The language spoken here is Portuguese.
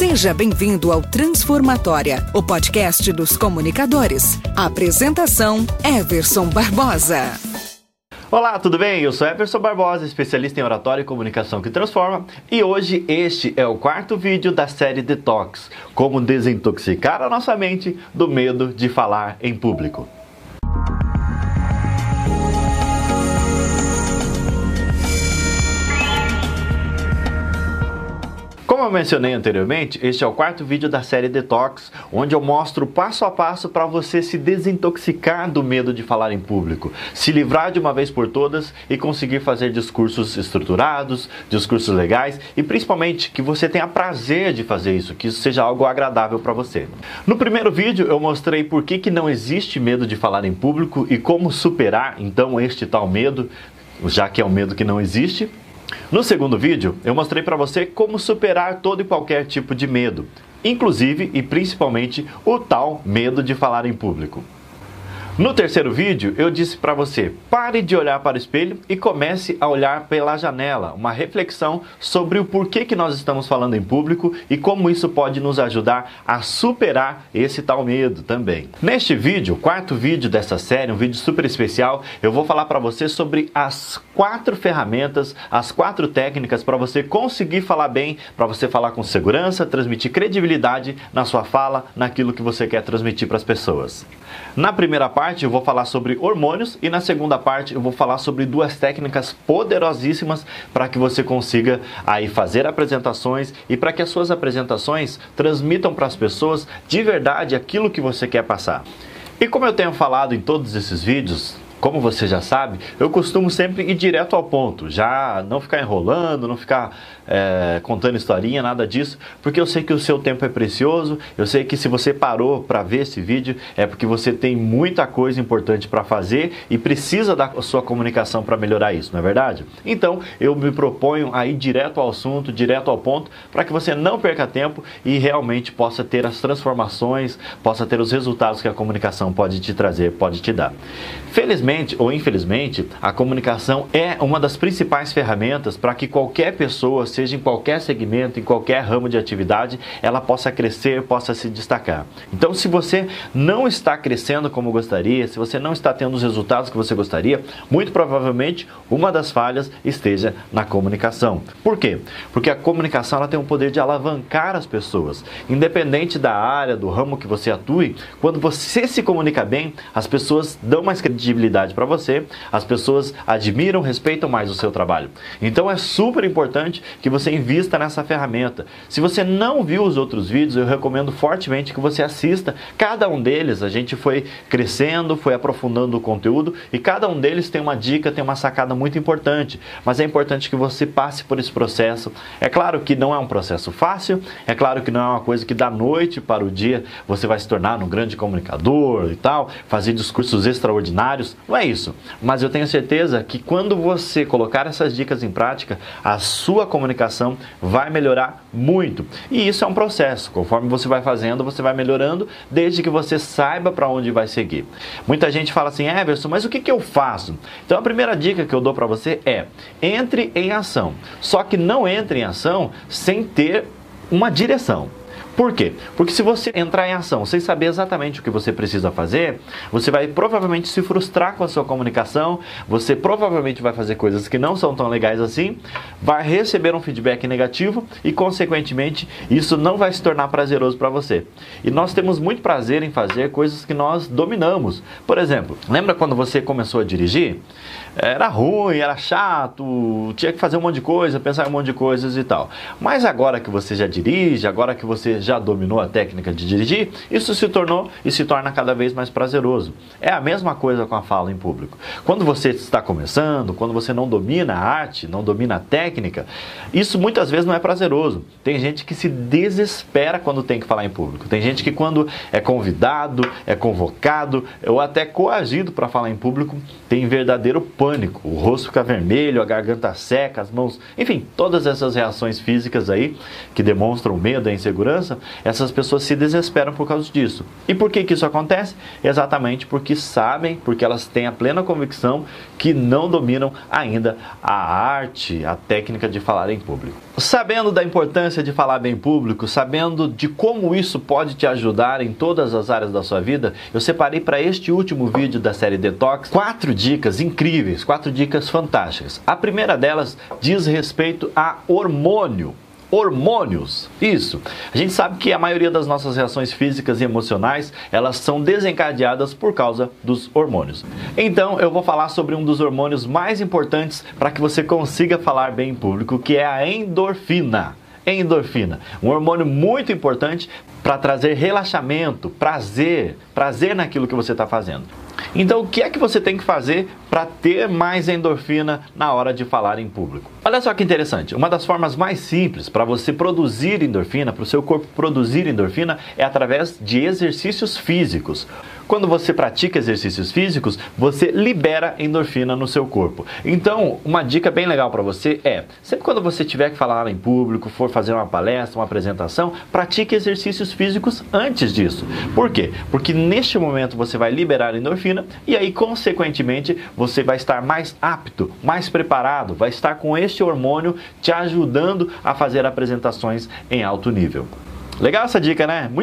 Seja bem-vindo ao Transformatória, o podcast dos comunicadores. Apresentação: Everson Barbosa. Olá, tudo bem? Eu sou Everson Barbosa, especialista em oratória e comunicação que transforma, e hoje este é o quarto vídeo da série Detox: Como desintoxicar a nossa mente do medo de falar em público. Eu mencionei anteriormente, este é o quarto vídeo da série Detox, onde eu mostro passo a passo para você se desintoxicar do medo de falar em público, se livrar de uma vez por todas e conseguir fazer discursos estruturados, discursos legais e principalmente que você tenha prazer de fazer isso, que isso seja algo agradável para você. No primeiro vídeo eu mostrei por que, que não existe medo de falar em público e como superar então este tal medo, já que é um medo que não existe. No segundo vídeo, eu mostrei para você como superar todo e qualquer tipo de medo, inclusive e principalmente o tal medo de falar em público. No terceiro vídeo, eu disse para você: pare de olhar para o espelho e comece a olhar pela janela. Uma reflexão sobre o porquê que nós estamos falando em público e como isso pode nos ajudar a superar esse tal medo também. Neste vídeo, quarto vídeo dessa série, um vídeo super especial, eu vou falar para você sobre as quatro ferramentas, as quatro técnicas para você conseguir falar bem, para você falar com segurança, transmitir credibilidade na sua fala, naquilo que você quer transmitir para as pessoas. Na primeira parte eu vou falar sobre hormônios e na segunda parte eu vou falar sobre duas técnicas poderosíssimas para que você consiga aí fazer apresentações e para que as suas apresentações transmitam para as pessoas de verdade aquilo que você quer passar. E como eu tenho falado em todos esses vídeos, como você já sabe, eu costumo sempre ir direto ao ponto, já não ficar enrolando, não ficar é, contando historinha, nada disso, porque eu sei que o seu tempo é precioso, eu sei que se você parou para ver esse vídeo é porque você tem muita coisa importante para fazer e precisa da sua comunicação para melhorar isso, não é verdade? Então eu me proponho a ir direto ao assunto, direto ao ponto, para que você não perca tempo e realmente possa ter as transformações, possa ter os resultados que a comunicação pode te trazer, pode te dar. Felizmente ou infelizmente, a comunicação é uma das principais ferramentas para que qualquer pessoa, seja em qualquer segmento, em qualquer ramo de atividade, ela possa crescer, possa se destacar. Então, se você não está crescendo como gostaria, se você não está tendo os resultados que você gostaria, muito provavelmente uma das falhas esteja na comunicação. Por quê? Porque a comunicação ela tem o poder de alavancar as pessoas. Independente da área, do ramo que você atue, quando você se comunica bem, as pessoas dão mais credibilidade para você, as pessoas admiram, respeitam mais o seu trabalho. Então é super importante que você invista nessa ferramenta. Se você não viu os outros vídeos, eu recomendo fortemente que você assista cada um deles. A gente foi crescendo, foi aprofundando o conteúdo e cada um deles tem uma dica, tem uma sacada muito importante. Mas é importante que você passe por esse processo. É claro que não é um processo fácil, é claro que não é uma coisa que da noite para o dia você vai se tornar um grande comunicador e tal, fazer discursos extraordinários não é isso. Mas eu tenho certeza que quando você colocar essas dicas em prática, a sua comunicação vai melhorar muito. E isso é um processo. Conforme você vai fazendo, você vai melhorando, desde que você saiba para onde vai seguir. Muita gente fala assim, Everson, mas o que, que eu faço? Então a primeira dica que eu dou para você é entre em ação. Só que não entre em ação sem ter uma direção. Por quê? Porque se você entrar em ação sem saber exatamente o que você precisa fazer, você vai provavelmente se frustrar com a sua comunicação, você provavelmente vai fazer coisas que não são tão legais assim, vai receber um feedback negativo e, consequentemente, isso não vai se tornar prazeroso para você. E nós temos muito prazer em fazer coisas que nós dominamos. Por exemplo, lembra quando você começou a dirigir? Era ruim, era chato, tinha que fazer um monte de coisa, pensar em um monte de coisas e tal. Mas agora que você já dirige, agora que você já dominou a técnica de dirigir, isso se tornou e se torna cada vez mais prazeroso. É a mesma coisa com a fala em público. Quando você está começando, quando você não domina a arte, não domina a técnica, isso muitas vezes não é prazeroso. Tem gente que se desespera quando tem que falar em público. Tem gente que quando é convidado, é convocado ou até coagido para falar em público, tem verdadeiro pânico. O rosto fica vermelho, a garganta seca, as mãos, enfim, todas essas reações físicas aí que demonstram medo e insegurança essas pessoas se desesperam por causa disso. E por que, que isso acontece? Exatamente porque sabem, porque elas têm a plena convicção que não dominam ainda a arte, a técnica de falar em público. Sabendo da importância de falar bem em público, sabendo de como isso pode te ajudar em todas as áreas da sua vida, eu separei para este último vídeo da série Detox quatro dicas incríveis, quatro dicas fantásticas. A primeira delas diz respeito a hormônio hormônios. Isso. A gente sabe que a maioria das nossas reações físicas e emocionais, elas são desencadeadas por causa dos hormônios. Então, eu vou falar sobre um dos hormônios mais importantes para que você consiga falar bem em público, que é a endorfina endorfina, um hormônio muito importante para trazer relaxamento, prazer, prazer naquilo que você está fazendo. Então, o que é que você tem que fazer para ter mais endorfina na hora de falar em público? Olha só que interessante. Uma das formas mais simples para você produzir endorfina, para o seu corpo produzir endorfina, é através de exercícios físicos. Quando você pratica exercícios físicos, você libera endorfina no seu corpo. Então, uma dica bem legal para você é: sempre quando você tiver que falar em público, for fazer uma palestra, uma apresentação, pratique exercícios físicos antes disso. Por quê? Porque neste momento você vai liberar endorfina e aí, consequentemente, você vai estar mais apto, mais preparado, vai estar com este hormônio te ajudando a fazer apresentações em alto nível. Legal essa dica, né? Muito